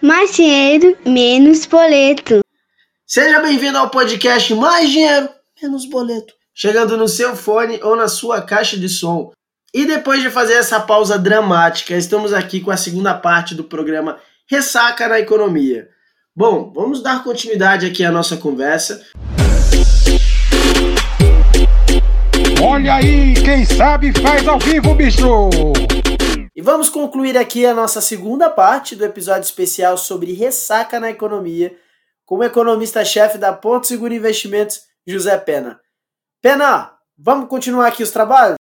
Mais dinheiro, menos boleto. Seja bem-vindo ao podcast Mais Dinheiro, Menos Boleto. Chegando no seu fone ou na sua caixa de som. E depois de fazer essa pausa dramática, estamos aqui com a segunda parte do programa Ressaca na Economia. Bom, vamos dar continuidade aqui à nossa conversa. Olha aí, quem sabe faz ao vivo, bicho! E vamos concluir aqui a nossa segunda parte do episódio especial sobre ressaca na economia, com o economista-chefe da Porto Seguro Investimentos, José Pena. Pena, vamos continuar aqui os trabalhos?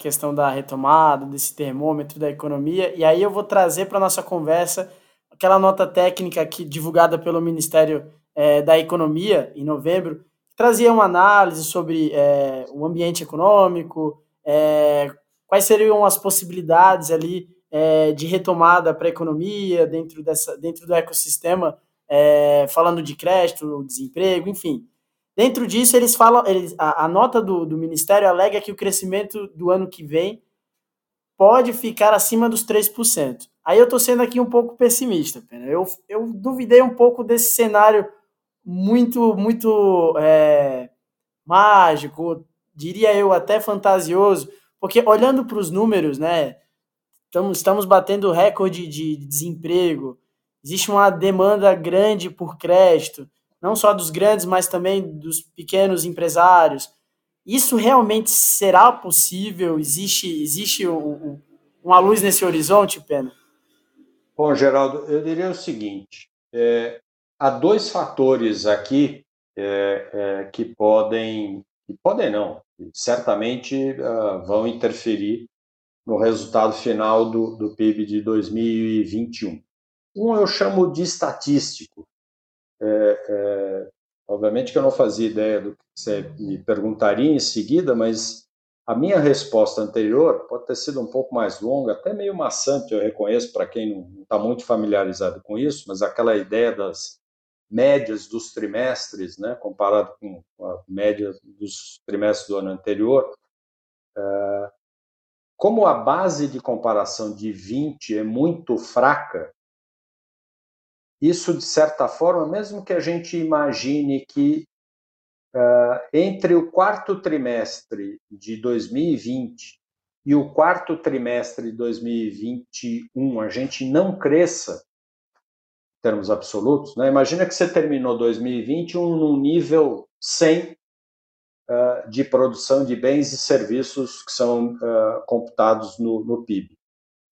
Questão da retomada, desse termômetro da economia, e aí eu vou trazer para nossa conversa aquela nota técnica aqui divulgada pelo Ministério é, da Economia em novembro, que trazia uma análise sobre é, o ambiente econômico, é, quais seriam as possibilidades ali é, de retomada para a economia dentro, dessa, dentro do ecossistema, falando de crédito, desemprego, enfim. Dentro disso, eles falam, eles, a, a nota do, do Ministério alega que o crescimento do ano que vem pode ficar acima dos 3%. Aí eu estou sendo aqui um pouco pessimista. Eu, eu duvidei um pouco desse cenário muito, muito é, mágico, diria eu, até fantasioso, porque olhando para os números, né, estamos, estamos batendo recorde de desemprego, existe uma demanda grande por crédito, não só dos grandes, mas também dos pequenos empresários. Isso realmente será possível? Existe, existe um, um, uma luz nesse horizonte, Pena? Bom, Geraldo, eu diria o seguinte: é, há dois fatores aqui é, é, que podem que podem não, certamente uh, vão interferir no resultado final do, do PIB de 2021. Um eu chamo de estatístico. É, é, obviamente que eu não fazia ideia do que você me perguntaria em seguida, mas a minha resposta anterior pode ter sido um pouco mais longa, até meio maçante, eu reconheço para quem não está muito familiarizado com isso, mas aquela ideia das médias dos trimestres, né, comparado com a média dos trimestres do ano anterior, é, como a base de comparação de 20 é muito fraca, isso, de certa forma, mesmo que a gente imagine que uh, entre o quarto trimestre de 2020 e o quarto trimestre de 2021 a gente não cresça termos absolutos, né? imagina que você terminou 2021 num nível 100 uh, ah, de produção de bens e serviços que são uh, computados no, no, PIB.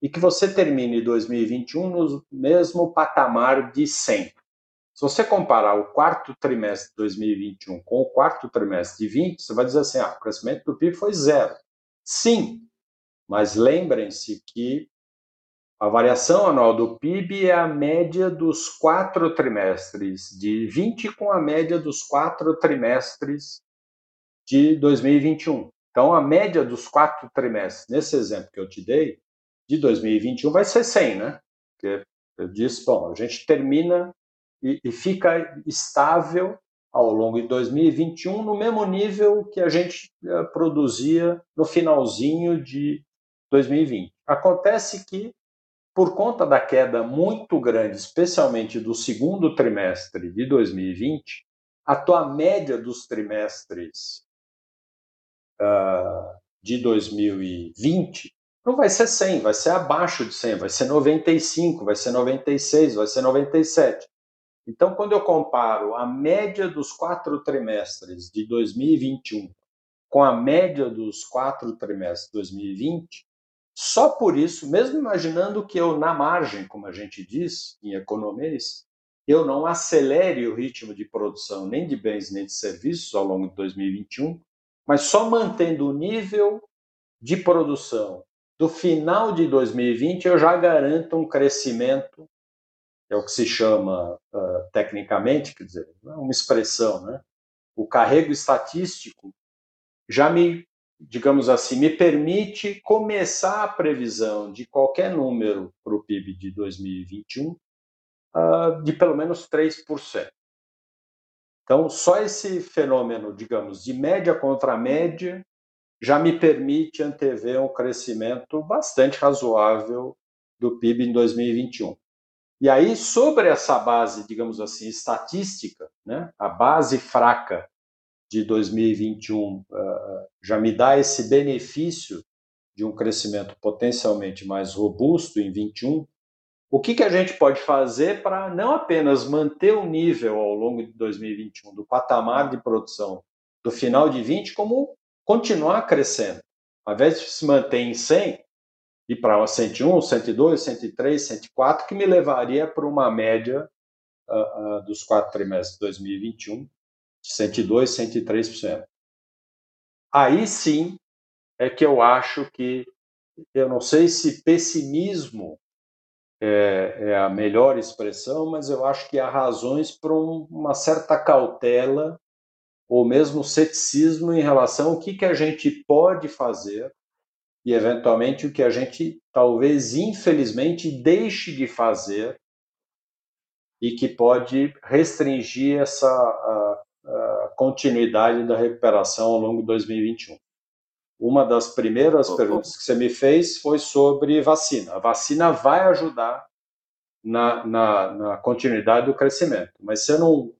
E que você termine 2021 no mesmo patamar de 100. Se você comparar o quarto trimestre de 2021 com o quarto trimestre de 20, você vai dizer assim: ah, o crescimento do PIB foi zero. Sim, mas lembrem-se que a variação anual do PIB é a média dos quatro trimestres de 20 com a média dos quatro trimestres de 2021. Então, a média dos quatro trimestres, nesse exemplo que eu te dei, de 2021 vai ser 100, né? Porque eu disse, bom, a gente termina e, e fica estável ao longo de 2021 no mesmo nível que a gente uh, produzia no finalzinho de 2020. Acontece que por conta da queda muito grande, especialmente do segundo trimestre de 2020, a tua média dos trimestres uh, de 2020 não vai ser 100, vai ser abaixo de 100, vai ser 95, vai ser 96, vai ser 97. Então, quando eu comparo a média dos quatro trimestres de 2021 com a média dos quatro trimestres de 2020, só por isso, mesmo imaginando que eu, na margem, como a gente diz em economês, eu não acelere o ritmo de produção nem de bens nem de serviços ao longo de 2021, mas só mantendo o nível de produção do final de 2020, eu já garanto um crescimento, é o que se chama uh, tecnicamente, quer dizer, é uma expressão, né? O carrego estatístico já me digamos assim, me permite começar a previsão de qualquer número para o PIB de 2021 uh, ah, de pelo menos 3%. Então, só esse fenômeno, digamos, de média contra média, já me permite antever um crescimento bastante razoável do PIB em 2021. E aí, sobre essa base, digamos assim, estatística, né, a base fraca de 2021 uh, já me dá esse benefício de um crescimento potencialmente mais robusto em 21. O que, que a gente pode fazer para não apenas manter o nível ao longo de 2021 do patamar de produção do final de 20, como continuar crescendo. Ao invés de se manter em 100, ir para 101, 102, 103, 104, que me levaria para uma média uh, uh, dos quatro trimestres de 2021 de 102, 103%. Aí sim é que eu acho que, eu não sei se pessimismo é, é a melhor expressão, mas eu acho que há razões para um, uma certa cautela ou mesmo ceticismo em relação ao que, que a gente pode fazer e, eventualmente, o que a gente talvez, infelizmente, deixe de fazer e que pode restringir essa continuidade da recuperação ao longo de 2021. Uma das primeiras oh, perguntas que você me fez foi sobre vacina. A vacina vai ajudar na, na, na continuidade do crescimento, mas você não.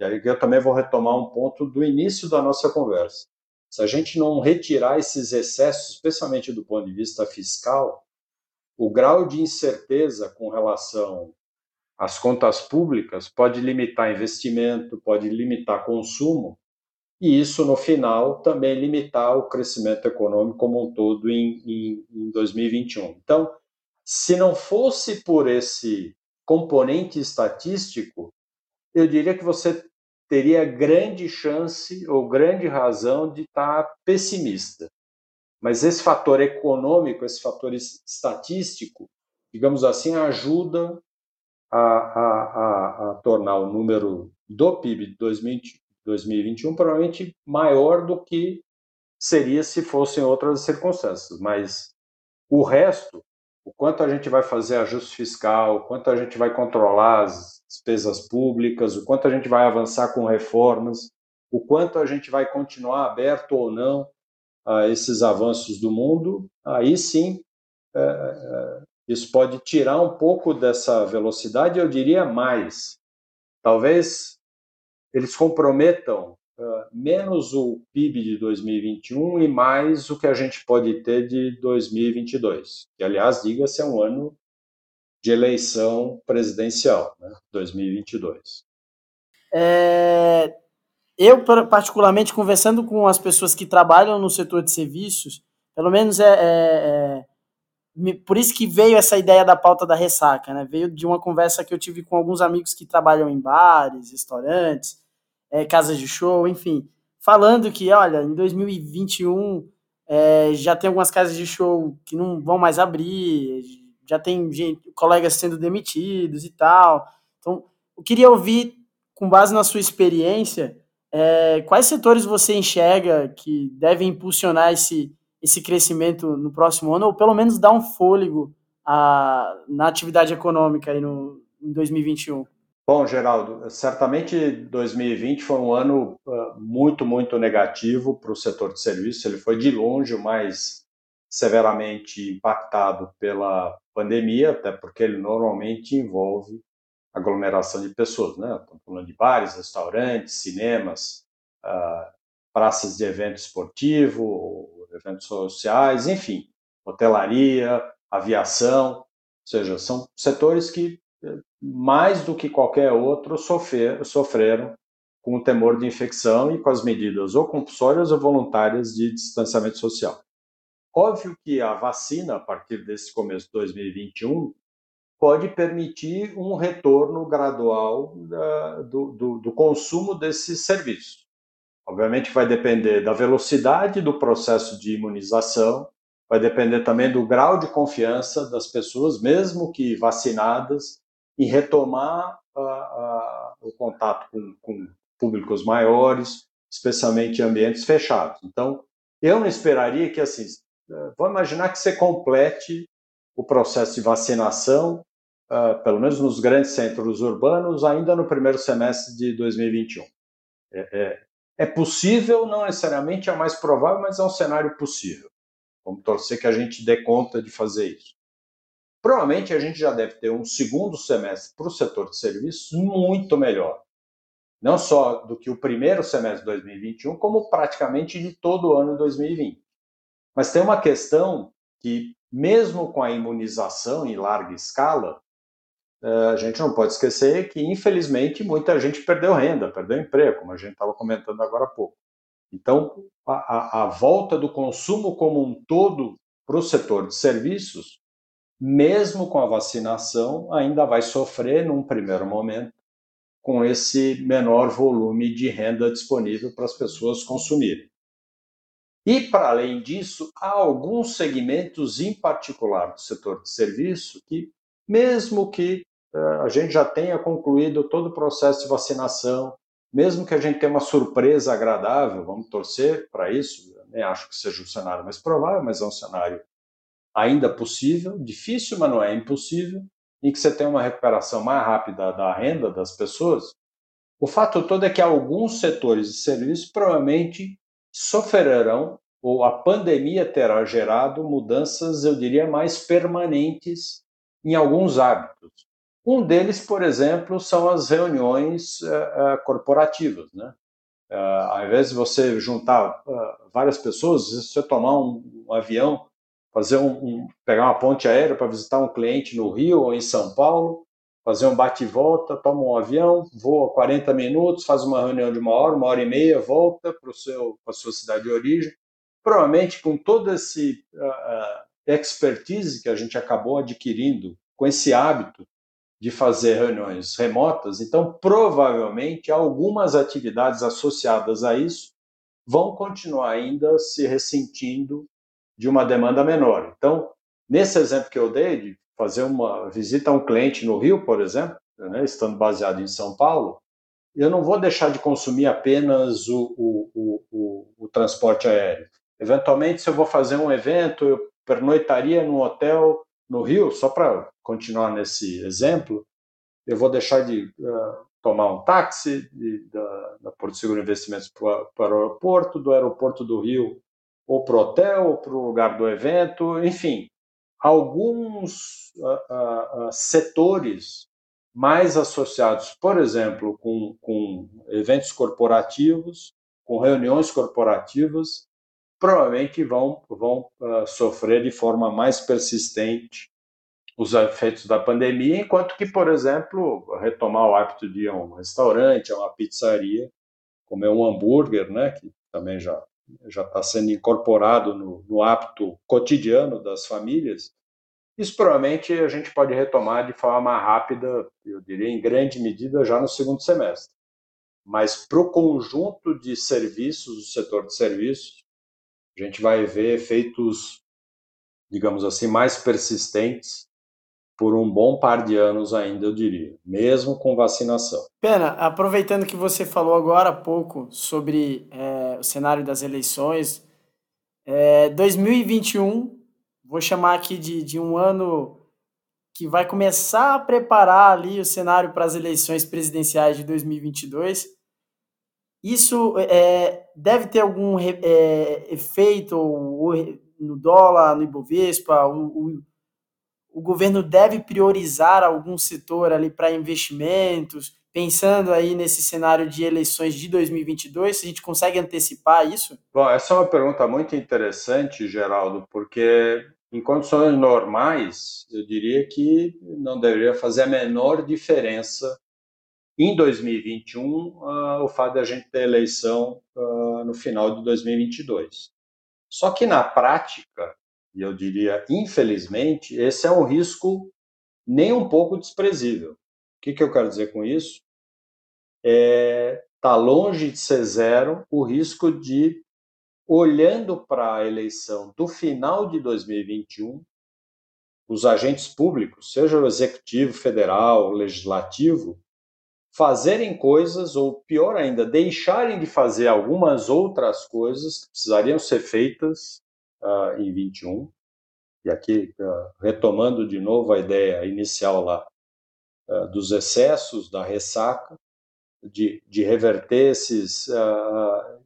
E aí eu também vou retomar um ponto do início da nossa conversa. Se a gente não retirar esses excessos, especialmente do ponto de vista fiscal, o grau de incerteza com relação às contas públicas pode limitar investimento, pode limitar consumo, e isso, no final, também limitar o crescimento econômico como um todo em, em, em 2021. Então, se não fosse por esse componente estatístico, eu diria que você teria grande chance ou grande razão de estar pessimista. Mas esse fator econômico, esse fator estatístico, digamos assim, ajuda a, a, a, a tornar o número do PIB de 2020, 2021 provavelmente maior do que seria se fossem outras circunstâncias. Mas o resto, o quanto a gente vai fazer ajuste fiscal, o quanto a gente vai controlar as despesas públicas, o quanto a gente vai avançar com reformas, o quanto a gente vai continuar aberto ou não a esses avanços do mundo, aí sim é, é, isso pode tirar um pouco dessa velocidade, eu diria mais. Talvez eles comprometam uh, menos o PIB de 2021 e mais o que a gente pode ter de 2022, que, aliás, diga-se, é um ano de eleição presidencial, né, 2022. É, eu, particularmente, conversando com as pessoas que trabalham no setor de serviços, pelo menos é, é, é, por isso que veio essa ideia da pauta da ressaca, né? Veio de uma conversa que eu tive com alguns amigos que trabalham em bares, restaurantes, é, casas de show, enfim, falando que, olha, em 2021 é, já tem algumas casas de show que não vão mais abrir, já tem gente, colegas sendo demitidos e tal. Então, eu queria ouvir, com base na sua experiência, é, quais setores você enxerga que devem impulsionar esse, esse crescimento no próximo ano, ou pelo menos dar um fôlego a, na atividade econômica aí no, em 2021? Bom, Geraldo, certamente 2020 foi um ano uh, muito, muito negativo para o setor de serviços. Ele foi de longe o mais severamente impactado pela pandemia, até porque ele normalmente envolve aglomeração de pessoas, né? Estamos falando de bares, restaurantes, cinemas, uh, praças de evento esportivo, eventos sociais, enfim, hotelaria, aviação, ou seja, são setores que mais do que qualquer outro sofrer, sofreram com o temor de infecção e com as medidas ou compulsórias ou voluntárias de distanciamento social. Óbvio que a vacina, a partir desse começo de 2021, pode permitir um retorno gradual do, do, do, consumo desses serviços. Obviamente vai depender da velocidade do processo de imunização, vai depender também do grau de confiança das pessoas, mesmo que vacinadas, em retomar a, a, o contato com, com públicos maiores, especialmente em ambientes fechados. Então, eu não esperaria que assim vamos imaginar que você complete o processo de vacinação, uh, pelo menos nos grandes centros urbanos, ainda no primeiro semestre de 2021. É, é, é possível, não necessariamente é mais provável, mas é um cenário possível. Vamos torcer que a gente dê conta de fazer isso. Provavelmente a gente já deve ter um segundo semestre para o setor de serviços muito melhor. Não só do que o primeiro semestre de 2021, como praticamente de todo o ano de 2020. Mas tem uma questão que, mesmo com a imunização em larga escala, a gente não pode esquecer que, infelizmente, muita gente perdeu renda, perdeu emprego, como a gente estava comentando agora há pouco. Então, a, a, volta do consumo como um todo para o setor de serviços mesmo com a vacinação, ainda vai sofrer num primeiro momento com esse menor volume de renda disponível para as pessoas consumirem. E, para além disso, há alguns segmentos em particular do setor de serviço que, mesmo que a gente já tenha concluído todo o processo de vacinação, mesmo que a gente tenha uma surpresa agradável, vamos torcer para isso, nem acho que seja o cenário mais provável, mas é um cenário ainda possível, difícil, mas não é impossível, em que você tem uma recuperação mais rápida da renda das pessoas, o fato todo é que alguns setores de serviços provavelmente sofrerão, ou a pandemia terá gerado mudanças, eu diria, mais permanentes em alguns hábitos. Um deles, por exemplo, são as reuniões uh, uh, corporativas. Né? Uh, ao invés de você juntar várias pessoas, você tomar um, um avião fazer um, um pegar uma ponte aérea para visitar um cliente no Rio ou em São Paulo, fazer um bate e volta, toma um avião, voa 40 minutos, faz uma reunião de uma hora, uma hora e meia, volta para a sua cidade de origem. Provavelmente com toda esse uh, expertise que a gente acabou adquirindo, com esse hábito de fazer reuniões remotas, então provavelmente algumas atividades associadas a isso vão continuar ainda se ressentindo de uma demanda menor. Então, nesse exemplo que eu dei, de fazer uma visita a um cliente no Rio, por exemplo, né, estando baseado em São Paulo, eu não vou deixar de consumir apenas o, o, o, o, transporte aéreo. Eventualmente, se eu vou fazer um evento, eu pernoitaria num hotel no Rio, só para continuar nesse exemplo, eu vou deixar de uh, tomar um táxi de, da, da Porto Seguro Investimentos para, o aeroporto, do aeroporto do Rio ou para o hotel, ou para o lugar do evento, enfim, alguns uh, uh, setores mais associados, por exemplo, com, com eventos corporativos, com reuniões corporativas, provavelmente vão, vão uh, sofrer de forma mais persistente os efeitos da pandemia, enquanto que, por exemplo, retomar o hábito de ir a um restaurante, a uma pizzaria, comer um hambúrguer, né, que também já já está sendo incorporado no, no hábito cotidiano das famílias, isso provavelmente a gente pode retomar de forma mais rápida, eu diria, em grande medida, já no segundo semestre. Mas para o conjunto de serviços, o setor de serviços, a gente vai ver efeitos, digamos assim, mais persistentes por um bom par de anos ainda, eu diria, mesmo com vacinação. Pena, aproveitando que você falou agora há pouco sobre é, o cenário das eleições, é, 2021, vou chamar aqui de, de um ano que vai começar a preparar ali o cenário para as eleições presidenciais de 2022. Isso é, deve ter algum é, efeito no dólar, no Ibovespa, o, o o governo deve priorizar algum setor ali para investimentos, pensando aí nesse cenário de eleições de 2022? Se a gente consegue antecipar isso? Bom, essa é uma pergunta muito interessante, Geraldo, porque em condições normais, eu diria que não deveria fazer a menor diferença em 2021 uh, ah, o fato de a gente ter eleição uh, no final de 2022. Só que na prática, e eu diria, infelizmente, esse é um risco nem um pouco desprezível. O que, que eu quero dizer com isso? É, tá longe de ser zero o risco de, olhando para a eleição do final de 2021, os agentes públicos, seja o executivo federal, o legislativo, fazerem coisas, ou pior ainda, deixarem de fazer algumas outras coisas que precisariam ser feitas uh, em 21. E aqui, uh, retomando de novo a ideia inicial lá uh, dos excessos, da ressaca, de, de reverter esses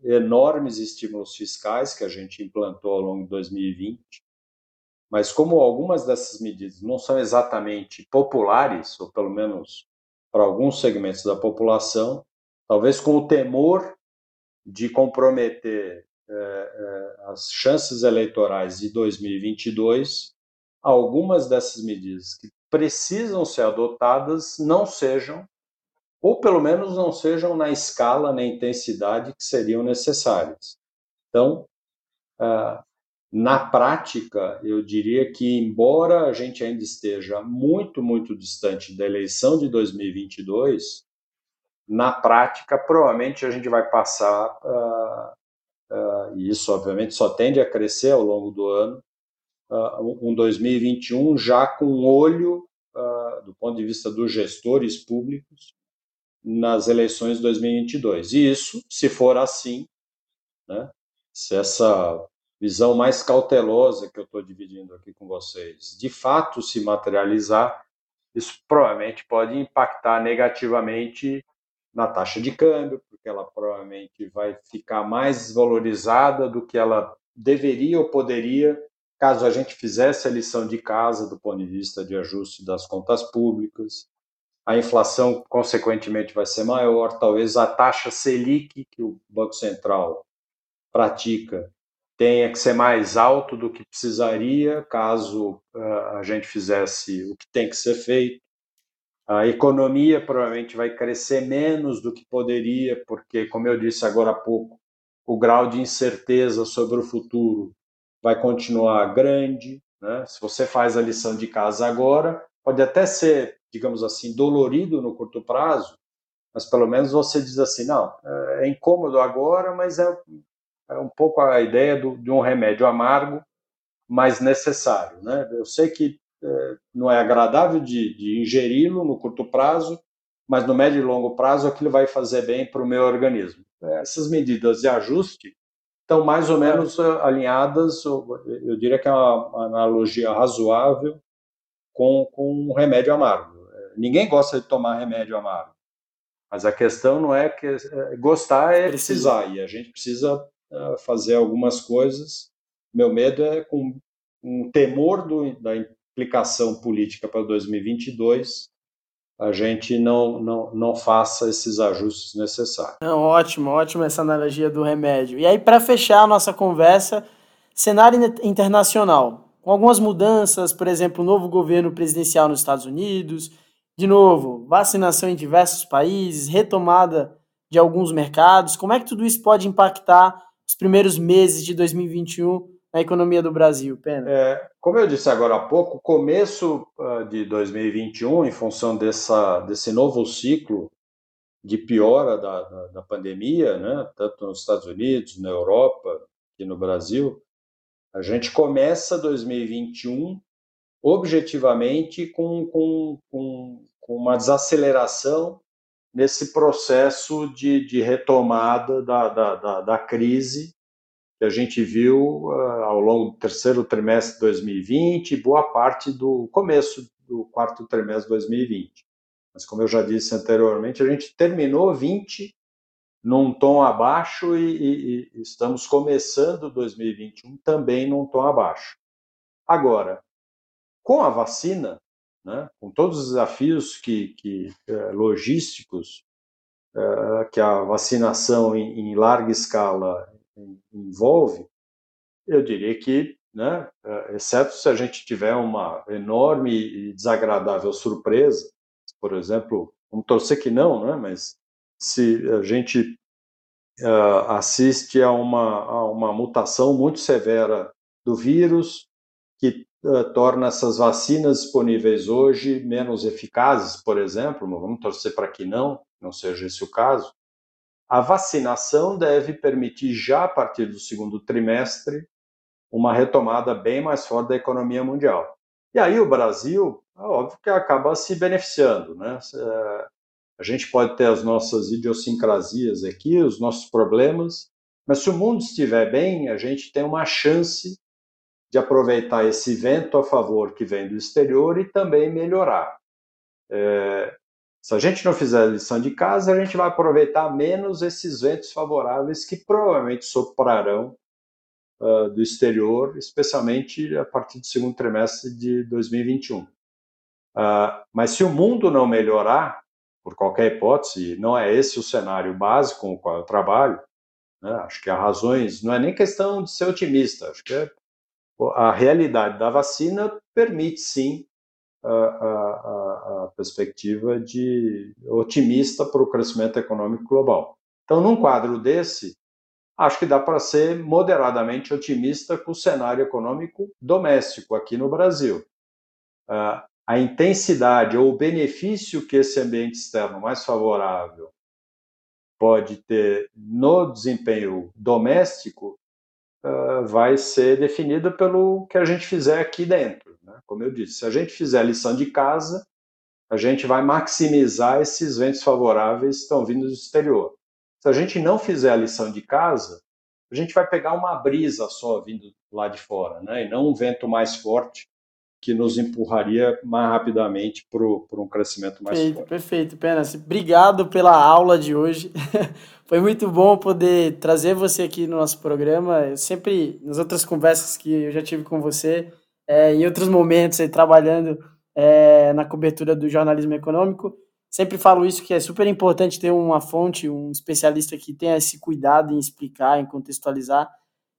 enormes estímulos fiscais que a gente implantou ao longo de 2020. Mas como algumas dessas medidas não são exatamente populares, ou pelo menos para alguns segmentos da população, talvez com o temor de comprometer eh, eh, as chances eleitorais de 2022, algumas dessas medidas que precisam ser adotadas não sejam ou pelo menos não sejam na escala, na intensidade que seriam necessárias. Então, ah, na prática, eu diria que, embora a gente ainda esteja muito, muito distante da eleição de 2022, na prática, provavelmente a gente vai passar, uh, uh, e isso obviamente só tende a crescer ao longo do ano, uh, um 2021 já com olho, do ponto de vista dos gestores públicos, nas eleições de 2022. E isso, se for assim, né, se essa visão mais cautelosa que eu estou dividindo aqui com vocês, de fato se materializar, isso provavelmente pode impactar negativamente na taxa de câmbio, porque ela provavelmente vai ficar mais valorizada do que ela deveria ou poderia caso a gente fizesse a lição de casa do ponto de vista de ajuste das contas públicas. A inflação, consequentemente, vai ser maior, talvez a taxa Selic, que o Banco Central pratica, tenha que ser mais alto do que precisaria caso uh, a gente fizesse o que tem que ser feito. A economia provavelmente vai crescer menos do que poderia, porque, como eu disse agora há pouco, o grau de incerteza sobre o futuro vai continuar grande. Né? Se você faz a lição de casa agora, pode até ser digamos assim, dolorido no curto prazo, mas pelo menos você diz assim, não, é incômodo agora, mas é, é um pouco a ideia do, de um remédio amargo, mas necessário, né? Eu sei que é, não é agradável de, de ingeri-lo no curto prazo, mas no médio e longo prazo aquilo vai fazer bem para o meu organismo. Essas medidas de ajuste estão mais ou menos é, alinhadas, eu diria que é uma analogia razoável com, com um remédio amargo ninguém gosta de tomar remédio amargo. Mas a questão não é que é, gostar é precisar e a gente precisa fazer algumas coisas. Meu medo é com um temor do, da implicação política para 2022 a gente não, não, não faça esses ajustes necessários. Não, ótimo, ótimo essa analogia do remédio. E aí, para fechar a nossa conversa, cenário internacional, com algumas mudanças, por exemplo, novo governo presidencial nos Estados Unidos, de novo, vacinação em diversos países, retomada de alguns mercados. Como é que tudo isso pode impactar os primeiros meses de 2021 na economia do Brasil, Pena? É, como eu disse agora há pouco, começo uh, de 2021, em função dessa, desse novo ciclo de piora da, da, da, pandemia, né, tanto nos Estados Unidos, na Europa e no Brasil, a gente começa 2021 objetivamente com, com, com, com uma desaceleração nesse processo de, de retomada da, da, da, da, crise que a gente viu uh, ao longo do terceiro trimestre de 2020 e boa parte do começo do quarto trimestre de 2020. Mas, como eu já disse anteriormente, a gente terminou 20 num tom abaixo e, e, e estamos começando 2021 também num tom abaixo. Agora, com a vacina, né, com todos os desafios que, que é, logísticos é, que a vacinação em, em, larga escala envolve, eu diria que, né, é, exceto se a gente tiver uma enorme e desagradável surpresa, por exemplo, vamos torcer que não, né, mas se a gente uh, assiste a uma, a uma mutação muito severa do vírus, que uh, torna essas vacinas disponíveis hoje menos eficazes, por exemplo, vamos torcer para que não, não seja esse o caso. A vacinação deve permitir, já a partir do segundo trimestre, uma retomada bem mais forte da economia mundial. E aí o Brasil, é óbvio que acaba se beneficiando, né? Eh, a gente pode ter as nossas idiosincrasias aqui, os nossos problemas, mas se o mundo estiver bem, a gente tem uma chance de aproveitar esse vento a favor que vem do exterior e também melhorar. É, Se a gente não fizer a lição de casa, a gente vai aproveitar menos esses ventos favoráveis que provavelmente soprarão uh, do exterior, especialmente a partir do segundo trimestre de 2021. Uh, mas se o mundo não melhorar, por qualquer hipótese, não é esse o cenário básico com o qual eu trabalho, né? acho que há razões, não é nem questão de ser otimista, acho que é, a realidade da vacina permite sim a, a, a perspectiva de otimista para o crescimento econômico global. Então, num quadro desse, acho que dá para ser moderadamente otimista com o cenário econômico doméstico aqui no Brasil. A intensidade ou o benefício que esse ambiente externo mais favorável pode ter no desempenho doméstico vai ser definido pelo que a gente fizer aqui dentro. Né? Como eu disse, se a gente fizer a lição de casa, a gente vai maximizar esses ventos favoráveis que estão vindo do exterior. Se a gente não fizer a lição de casa, a gente vai pegar uma brisa só vindo lá de fora, né? e não um vento mais forte que nos empurraria mais rapidamente para um crescimento mais perfeito, forte. Perfeito, Penas. Obrigado pela aula de hoje. Foi muito bom poder trazer você aqui no nosso programa. Eu sempre, nas outras conversas que eu já tive com você, é, em outros momentos, aí, trabalhando é, na cobertura do jornalismo econômico, sempre falo isso que é super importante ter uma fonte, um especialista que tenha esse cuidado em explicar, em contextualizar,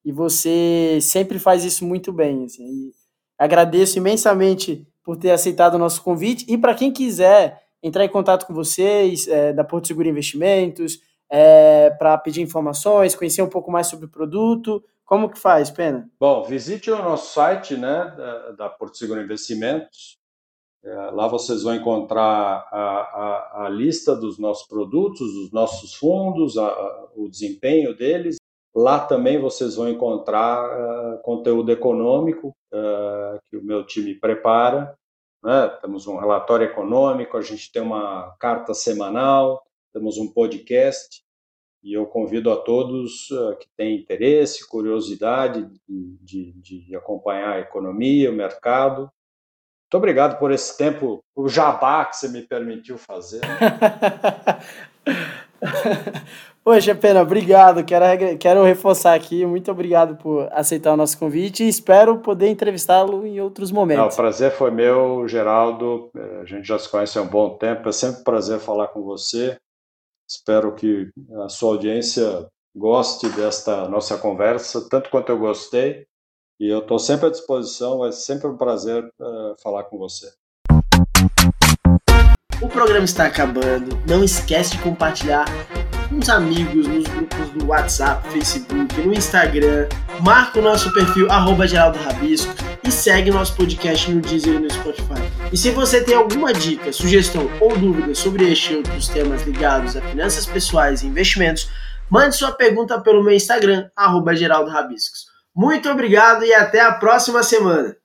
e você sempre faz isso muito bem. Assim, agradeço imensamente por ter aceitado o nosso convite e para quem quiser entrar em contato com vocês é, da Porto Seguro Investimentos, é, para pedir informações, conhecer um pouco mais sobre o produto, como que faz, Pena? Bom, visite o nosso site né, da, da Porto Seguro Investimentos, é, lá vocês vão encontrar a, a, a, lista dos nossos produtos, dos nossos fundos, a, o desempenho deles. Lá também vocês vão encontrar uh, conteúdo econômico uh, que o meu time prepara. Né? Temos um relatório econômico, a gente tem uma carta semanal, temos um podcast. E eu convido a todos uh, que têm interesse, curiosidade de, de, de acompanhar a economia, o mercado, muito obrigado por esse tempo, o jabá que você me permitiu fazer. Poxa, Pena, obrigado. Quero, quero reforçar aqui. Muito obrigado por aceitar o nosso convite e espero poder entrevistá-lo em outros momentos. Não, o prazer foi meu, Geraldo. É, a gente já se conhece há um bom tempo. É sempre um prazer falar com você. Espero que a sua audiência goste desta nossa conversa, tanto quanto eu gostei. E eu estou sempre à disposição, é sempre um prazer uh, falar com você. O programa está acabando. Não esquece de compartilhar os amigos nos grupos do WhatsApp, Facebook, no Instagram. Marca o nosso perfil arroba Geraldo Rabisco e segue nosso podcast no Deezer e no Spotify. E se você tem alguma dica, sugestão ou dúvida sobre este e outros temas ligados a finanças pessoais e investimentos, mande sua pergunta pelo meu Instagram, arroba Geraldo Rabiscos. Muito obrigado e até a próxima semana.